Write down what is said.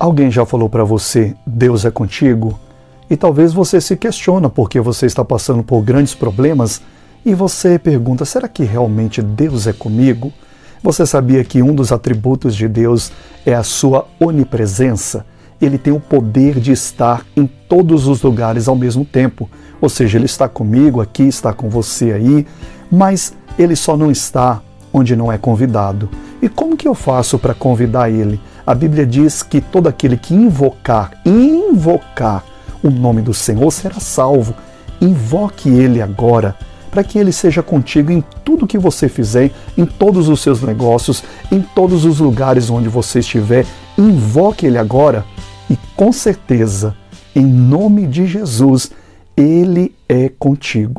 Alguém já falou para você, Deus é contigo? E talvez você se questiona porque você está passando por grandes problemas e você pergunta: será que realmente Deus é comigo? Você sabia que um dos atributos de Deus é a sua onipresença? Ele tem o poder de estar em todos os lugares ao mesmo tempo. Ou seja, ele está comigo aqui, está com você aí, mas ele só não está onde não é convidado. E como que eu faço para convidar ele? A Bíblia diz que todo aquele que invocar, invocar o nome do Senhor será salvo. Invoque ele agora, para que ele seja contigo em tudo que você fizer, em todos os seus negócios, em todos os lugares onde você estiver. Invoque ele agora e com certeza, em nome de Jesus, ele é contigo.